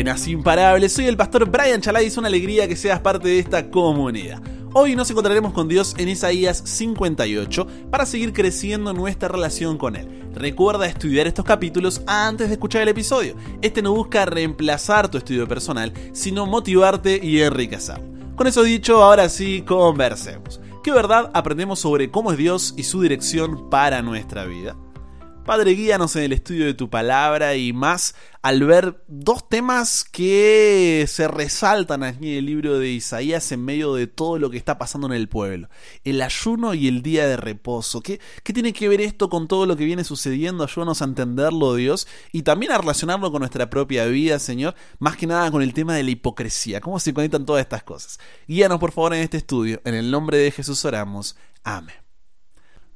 Buenas, imparables. Soy el pastor Brian Chalai y es una alegría que seas parte de esta comunidad. Hoy nos encontraremos con Dios en Isaías 58 para seguir creciendo nuestra relación con Él. Recuerda estudiar estos capítulos antes de escuchar el episodio. Este no busca reemplazar tu estudio personal, sino motivarte y enriquecer. Con eso dicho, ahora sí, conversemos. ¿Qué verdad aprendemos sobre cómo es Dios y su dirección para nuestra vida? Padre, guíanos en el estudio de tu palabra y más al ver dos temas que se resaltan aquí en el libro de Isaías en medio de todo lo que está pasando en el pueblo. El ayuno y el día de reposo. ¿Qué, qué tiene que ver esto con todo lo que viene sucediendo? Ayúdanos a entenderlo, Dios, y también a relacionarlo con nuestra propia vida, Señor. Más que nada con el tema de la hipocresía. ¿Cómo se conectan todas estas cosas? Guíanos, por favor, en este estudio. En el nombre de Jesús oramos. Amén.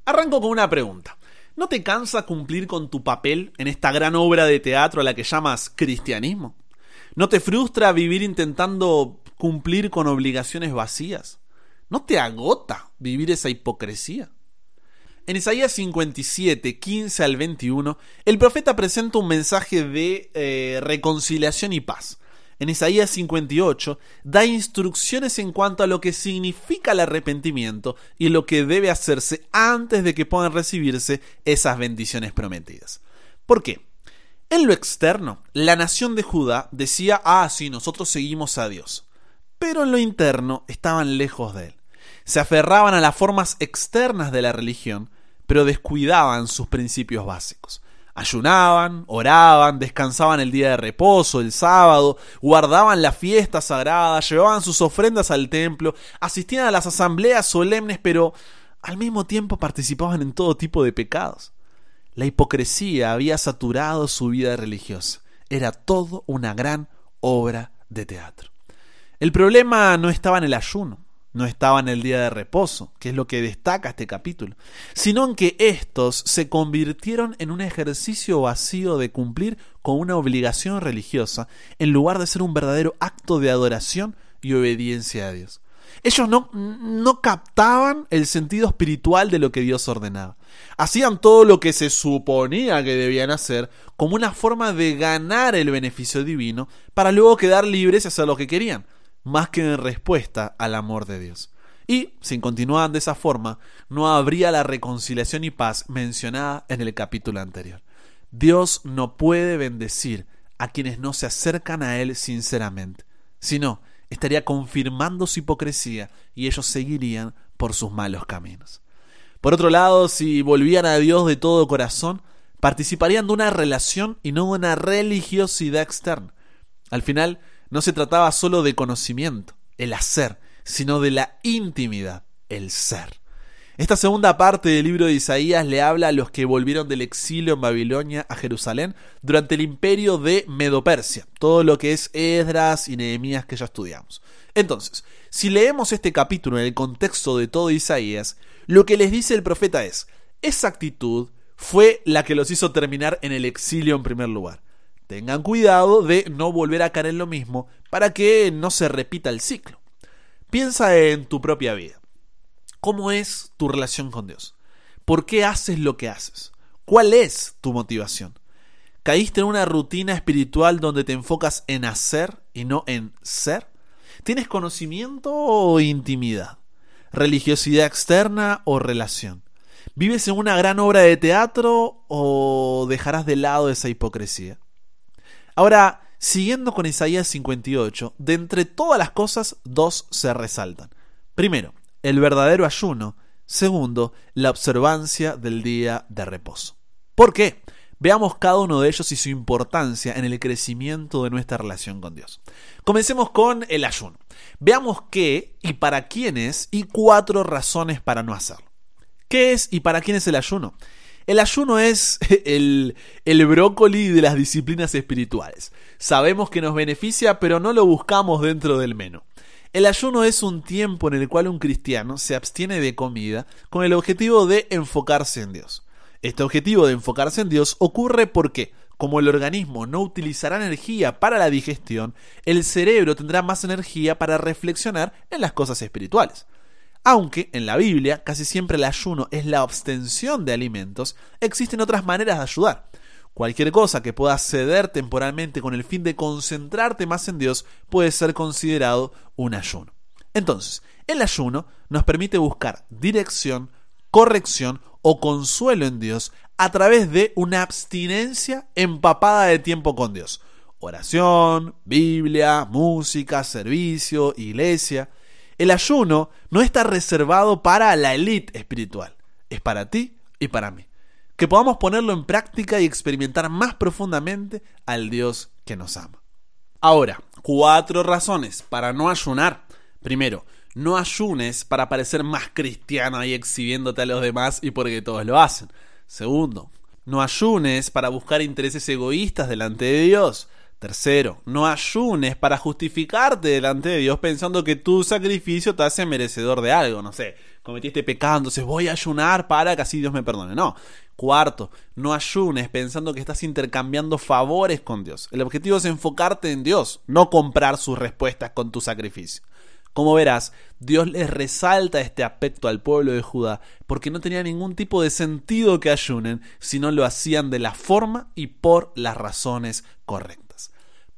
Arranco con una pregunta. ¿No te cansa cumplir con tu papel en esta gran obra de teatro a la que llamas cristianismo? ¿No te frustra vivir intentando cumplir con obligaciones vacías? ¿No te agota vivir esa hipocresía? En Isaías 57, 15 al 21, el profeta presenta un mensaje de eh, reconciliación y paz en Isaías 58, da instrucciones en cuanto a lo que significa el arrepentimiento y lo que debe hacerse antes de que puedan recibirse esas bendiciones prometidas. ¿Por qué? En lo externo, la nación de Judá decía, ah, sí, nosotros seguimos a Dios. Pero en lo interno estaban lejos de él. Se aferraban a las formas externas de la religión, pero descuidaban sus principios básicos. Ayunaban, oraban, descansaban el día de reposo, el sábado, guardaban la fiesta sagrada, llevaban sus ofrendas al templo, asistían a las asambleas solemnes, pero al mismo tiempo participaban en todo tipo de pecados. La hipocresía había saturado su vida religiosa. Era todo una gran obra de teatro. El problema no estaba en el ayuno, no estaba en el día de reposo, que es lo que destaca este capítulo, sino en que estos se convirtieron en un ejercicio vacío de cumplir con una obligación religiosa, en lugar de ser un verdadero acto de adoración y obediencia a Dios. Ellos no, no captaban el sentido espiritual de lo que Dios ordenaba. Hacían todo lo que se suponía que debían hacer como una forma de ganar el beneficio divino para luego quedar libres y hacer lo que querían más que en respuesta al amor de Dios. Y, si continuaban de esa forma, no habría la reconciliación y paz mencionada en el capítulo anterior. Dios no puede bendecir a quienes no se acercan a Él sinceramente, sino estaría confirmando su hipocresía y ellos seguirían por sus malos caminos. Por otro lado, si volvían a Dios de todo corazón, participarían de una relación y no de una religiosidad externa. Al final, no se trataba solo de conocimiento, el hacer, sino de la intimidad, el ser. Esta segunda parte del libro de Isaías le habla a los que volvieron del exilio en Babilonia a Jerusalén durante el imperio de Medopersia, todo lo que es Esdras y Nehemías que ya estudiamos. Entonces, si leemos este capítulo en el contexto de todo Isaías, lo que les dice el profeta es, esa actitud fue la que los hizo terminar en el exilio en primer lugar. Tengan cuidado de no volver a caer en lo mismo para que no se repita el ciclo. Piensa en tu propia vida. ¿Cómo es tu relación con Dios? ¿Por qué haces lo que haces? ¿Cuál es tu motivación? ¿Caíste en una rutina espiritual donde te enfocas en hacer y no en ser? ¿Tienes conocimiento o intimidad? ¿Religiosidad externa o relación? ¿Vives en una gran obra de teatro o dejarás de lado esa hipocresía? Ahora, siguiendo con Isaías 58, de entre todas las cosas, dos se resaltan. Primero, el verdadero ayuno. Segundo, la observancia del día de reposo. ¿Por qué? Veamos cada uno de ellos y su importancia en el crecimiento de nuestra relación con Dios. Comencemos con el ayuno. Veamos qué y para quiénes y cuatro razones para no hacerlo. ¿Qué es y para quién es el ayuno? El ayuno es el, brócoli de las disciplinas espirituales. Sabemos que nos beneficia, pero no lo buscamos dentro del menú. El ayuno es un tiempo en el cual un cristiano se abstiene de comida con el objetivo de enfocarse en Dios. Este objetivo de enfocarse en Dios ocurre porque, como el organismo no utilizará energía para la digestión, el cerebro tendrá más energía para reflexionar en las cosas espirituales. Aunque en la Biblia casi siempre el ayuno es la abstención de alimentos, existen otras maneras de ayudar. Cualquier cosa que pueda ceder temporalmente con el fin de concentrarte más en Dios puede ser considerado un ayuno. Entonces, el ayuno nos permite buscar dirección, corrección o consuelo en Dios a través de una abstinencia empapada de tiempo con Dios. Oración, Biblia, música, servicio, iglesia. El ayuno no está reservado para la élite espiritual, es para ti y para mí. Que podamos ponerlo en práctica y experimentar más profundamente al Dios que nos ama. Ahora, cuatro razones para no ayunar. Primero, no ayunes para parecer más cristiano ahí exhibiéndote a los demás y porque todos lo hacen. Segundo, no ayunes para buscar intereses egoístas delante de Dios. Tercero, no ayunes para justificarte delante de Dios pensando que tu sacrificio te hace merecedor de algo. No sé, cometiste pecado, entonces voy a ayunar para que así Dios me perdone. No. Cuarto, no ayunes pensando que estás intercambiando favores con Dios. El objetivo es enfocarte en Dios, no comprar sus respuestas con tu sacrificio. Como verás, Dios les resalta este aspecto al pueblo de Judá porque no tenía ningún tipo de sentido que ayunen si no lo hacían de la forma y por las razones correctas.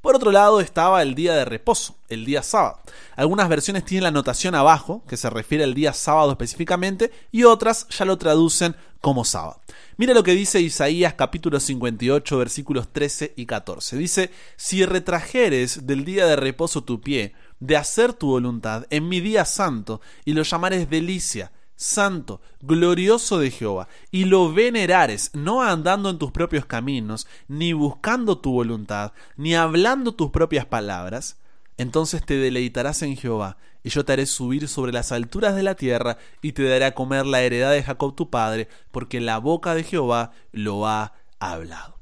Por otro lado estaba el día de reposo, el día sábado. Algunas versiones tienen la anotación abajo, que se refiere al día sábado específicamente, y otras ya lo traducen como sábado. Mira lo que dice Isaías capítulo 58 versículos 13 y 14. Dice, si retrajeres del día de reposo tu pie, de hacer tu voluntad en mi día santo, y lo llamares delicia, santo, glorioso de Jehová, y lo venerares, no andando en tus propios caminos, ni buscando tu voluntad, ni hablando tus propias palabras, entonces te deleitarás en Jehová, y yo te haré subir sobre las alturas de la tierra, y te daré a comer la heredad de Jacob tu padre, porque la boca de Jehová lo ha hablado.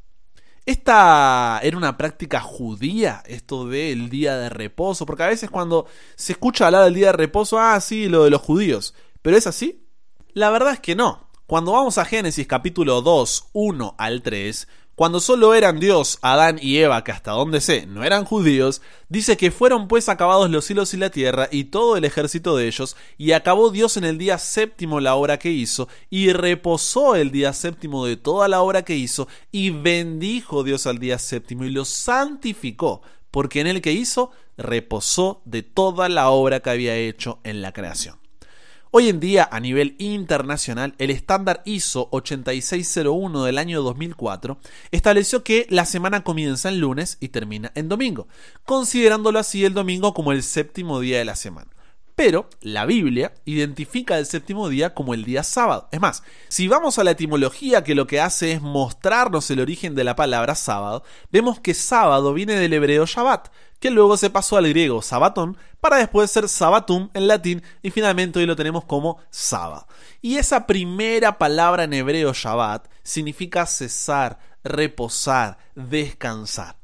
Esta era una práctica judía, esto del día de reposo, porque a veces cuando se escucha hablar del día de reposo, ah, sí, lo de los judíos. ¿Pero es así? La verdad es que no. Cuando vamos a Génesis capítulo 2, 1 al 3, cuando solo eran Dios, Adán y Eva, que hasta donde sé no eran judíos, dice que fueron pues acabados los cielos y la tierra y todo el ejército de ellos, y acabó Dios en el día séptimo la obra que hizo, y reposó el día séptimo de toda la obra que hizo, y bendijo Dios al día séptimo y lo santificó, porque en el que hizo reposó de toda la obra que había hecho en la creación. Hoy en día, a nivel internacional, el estándar ISO 8601 del año 2004 estableció que la semana comienza el lunes y termina en domingo, considerándolo así el domingo como el séptimo día de la semana. Pero la Biblia identifica el séptimo día como el día sábado. Es más, si vamos a la etimología que lo que hace es mostrarnos el origen de la palabra sábado, vemos que sábado viene del hebreo Shabbat, que luego se pasó al griego sabatón para después ser sabatum en latín y finalmente hoy lo tenemos como sábado. Y esa primera palabra en hebreo Shabbat significa cesar, reposar, descansar.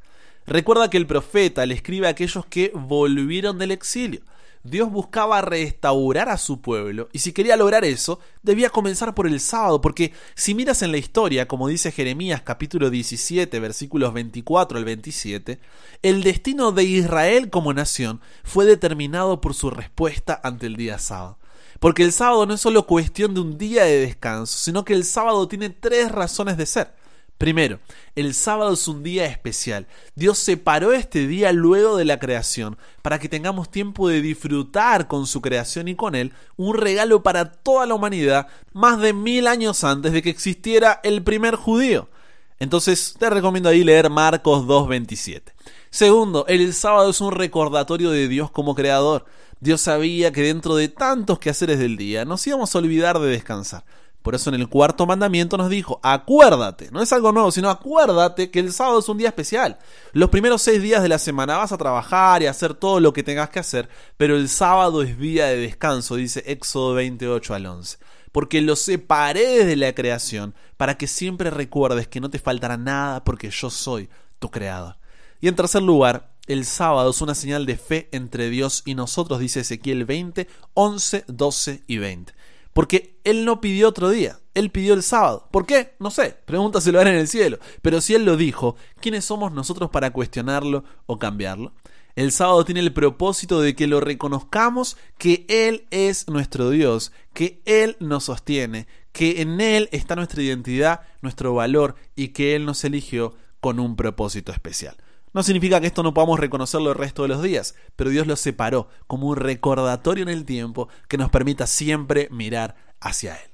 Recuerda que el profeta le escribe a aquellos que volvieron del exilio. Dios buscaba restaurar a su pueblo y si quería lograr eso, debía comenzar por el sábado, porque si miras en la historia, como dice Jeremías capítulo 17 versículos 24 al 27, el destino de Israel como nación fue determinado por su respuesta ante el día sábado. Porque el sábado no es solo cuestión de un día de descanso, sino que el sábado tiene tres razones de ser. Primero, el sábado es un día especial. Dios separó este día luego de la creación para que tengamos tiempo de disfrutar con su creación y con él un regalo para toda la humanidad más de mil años antes de que existiera el primer judío. Entonces te recomiendo ahí leer Marcos 2.27. Segundo, el sábado es un recordatorio de Dios como creador. Dios sabía que dentro de tantos quehaceres del día nos íbamos a olvidar de descansar. Por eso en el cuarto mandamiento nos dijo, acuérdate, no es algo nuevo, sino acuérdate que el sábado es un día especial. Los primeros seis días de la semana vas a trabajar y hacer todo lo que tengas que hacer, pero el sábado es día de descanso, dice Éxodo 28 al 11. Porque lo separé desde la creación para que siempre recuerdes que no te faltará nada porque yo soy tu creador. Y en tercer lugar, el sábado es una señal de fe entre Dios y nosotros, dice Ezequiel 20, 11, 12 y 20. Porque Él no pidió otro día, Él pidió el sábado. ¿Por qué? No sé, pregúntaselo a Él en el cielo. Pero si Él lo dijo, ¿quiénes somos nosotros para cuestionarlo o cambiarlo? El sábado tiene el propósito de que lo reconozcamos, que Él es nuestro Dios, que Él nos sostiene, que en Él está nuestra identidad, nuestro valor y que Él nos eligió con un propósito especial. No significa que esto no podamos reconocerlo el resto de los días, pero Dios lo separó como un recordatorio en el tiempo que nos permita siempre mirar hacia Él.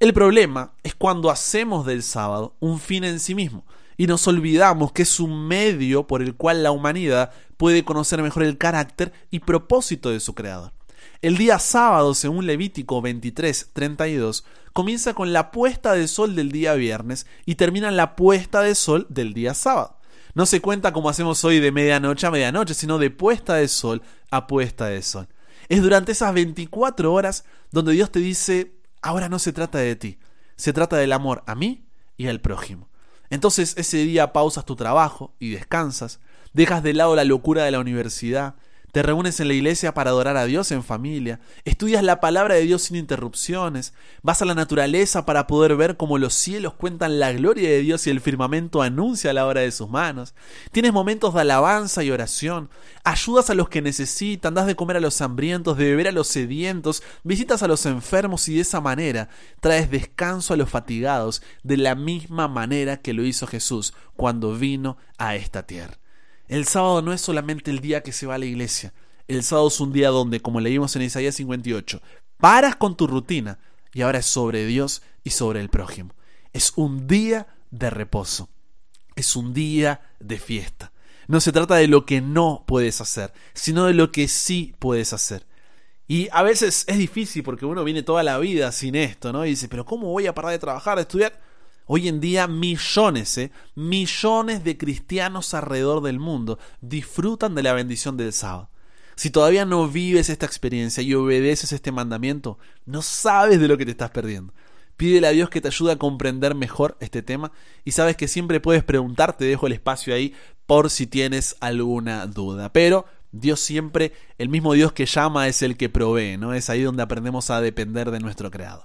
El problema es cuando hacemos del sábado un fin en sí mismo y nos olvidamos que es un medio por el cual la humanidad puede conocer mejor el carácter y propósito de su creador. El día sábado, según Levítico 23, 32, comienza con la puesta de sol del día viernes y termina la puesta de sol del día sábado. No se cuenta como hacemos hoy de medianoche a medianoche, sino de puesta de sol a puesta de sol. Es durante esas 24 horas donde Dios te dice, ahora no se trata de ti, se trata del amor a mí y al prójimo. Entonces ese día pausas tu trabajo y descansas, dejas de lado la locura de la universidad, te reúnes en la iglesia para adorar a Dios en familia, estudias la palabra de Dios sin interrupciones, vas a la naturaleza para poder ver cómo los cielos cuentan la gloria de Dios y el firmamento anuncia la obra de sus manos, tienes momentos de alabanza y oración, ayudas a los que necesitan, das de comer a los hambrientos, de beber a los sedientos, visitas a los enfermos y de esa manera traes descanso a los fatigados de la misma manera que lo hizo Jesús cuando vino a esta tierra. El sábado no es solamente el día que se va a la iglesia. El sábado es un día donde, como leímos en Isaías 58, paras con tu rutina y ahora es sobre Dios y sobre el prójimo. Es un día de reposo. Es un día de fiesta. No se trata de lo que no puedes hacer, sino de lo que sí puedes hacer. Y a veces es difícil porque uno viene toda la vida sin esto, ¿no? Y dice, pero ¿cómo voy a parar de trabajar, de estudiar? Hoy en día millones, ¿eh? millones de cristianos alrededor del mundo disfrutan de la bendición del sábado. Si todavía no vives esta experiencia y obedeces este mandamiento, no sabes de lo que te estás perdiendo. Pídele a Dios que te ayude a comprender mejor este tema y sabes que siempre puedes preguntar, te dejo el espacio ahí por si tienes alguna duda. Pero Dios siempre, el mismo Dios que llama es el que provee, ¿no? Es ahí donde aprendemos a depender de nuestro Creador.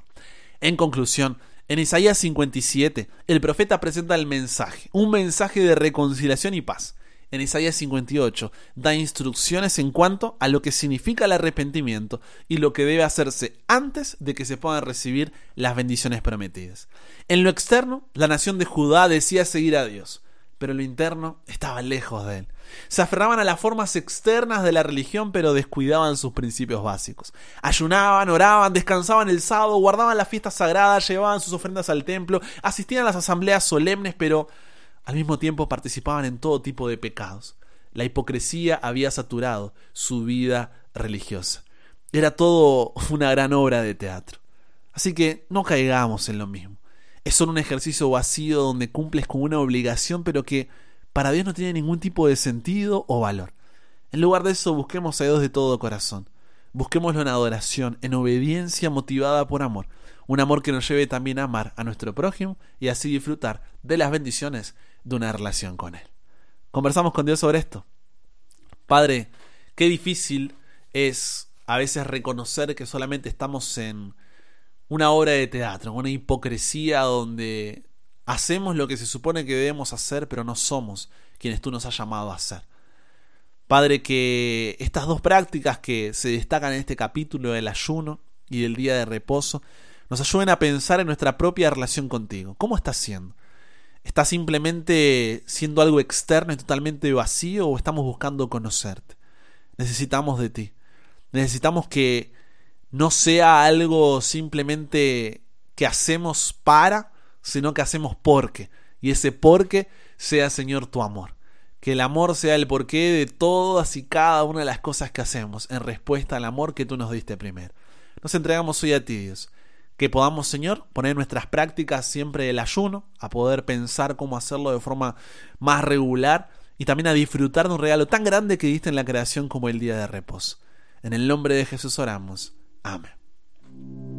En conclusión, en Isaías 57, el profeta presenta el mensaje, un mensaje de reconciliación y paz. En Isaías 58 da instrucciones en cuanto a lo que significa el arrepentimiento y lo que debe hacerse antes de que se puedan recibir las bendiciones prometidas. En lo externo, la nación de Judá decía seguir a Dios, pero en lo interno estaba lejos de él. Se aferraban a las formas externas de la religión, pero descuidaban sus principios básicos. Ayunaban, oraban, descansaban el sábado, guardaban las fiestas sagradas, llevaban sus ofrendas al templo, asistían a las asambleas solemnes, pero al mismo tiempo participaban en todo tipo de pecados. La hipocresía había saturado su vida religiosa. Era todo una gran obra de teatro. Así que no caigamos en lo mismo. Es solo un ejercicio vacío donde cumples con una obligación, pero que para Dios no tiene ningún tipo de sentido o valor. En lugar de eso, busquemos a Dios de todo corazón. Busquémoslo en adoración, en obediencia motivada por amor. Un amor que nos lleve también a amar a nuestro prójimo y así disfrutar de las bendiciones de una relación con Él. Conversamos con Dios sobre esto. Padre, qué difícil es a veces reconocer que solamente estamos en una obra de teatro, una hipocresía donde Hacemos lo que se supone que debemos hacer, pero no somos quienes tú nos has llamado a hacer. Padre, que estas dos prácticas que se destacan en este capítulo del ayuno y del día de reposo nos ayuden a pensar en nuestra propia relación contigo. ¿Cómo estás siendo? ¿Estás simplemente siendo algo externo y totalmente vacío o estamos buscando conocerte? Necesitamos de ti. Necesitamos que no sea algo simplemente que hacemos para, sino que hacemos porque. Y ese porque sea, Señor, tu amor. Que el amor sea el porqué de todas y cada una de las cosas que hacemos en respuesta al amor que tú nos diste primero. Nos entregamos hoy a ti, Dios. Que podamos, Señor, poner nuestras prácticas siempre el ayuno, a poder pensar cómo hacerlo de forma más regular y también a disfrutar de un regalo tan grande que diste en la creación como el día de reposo. En el nombre de Jesús oramos. Amén.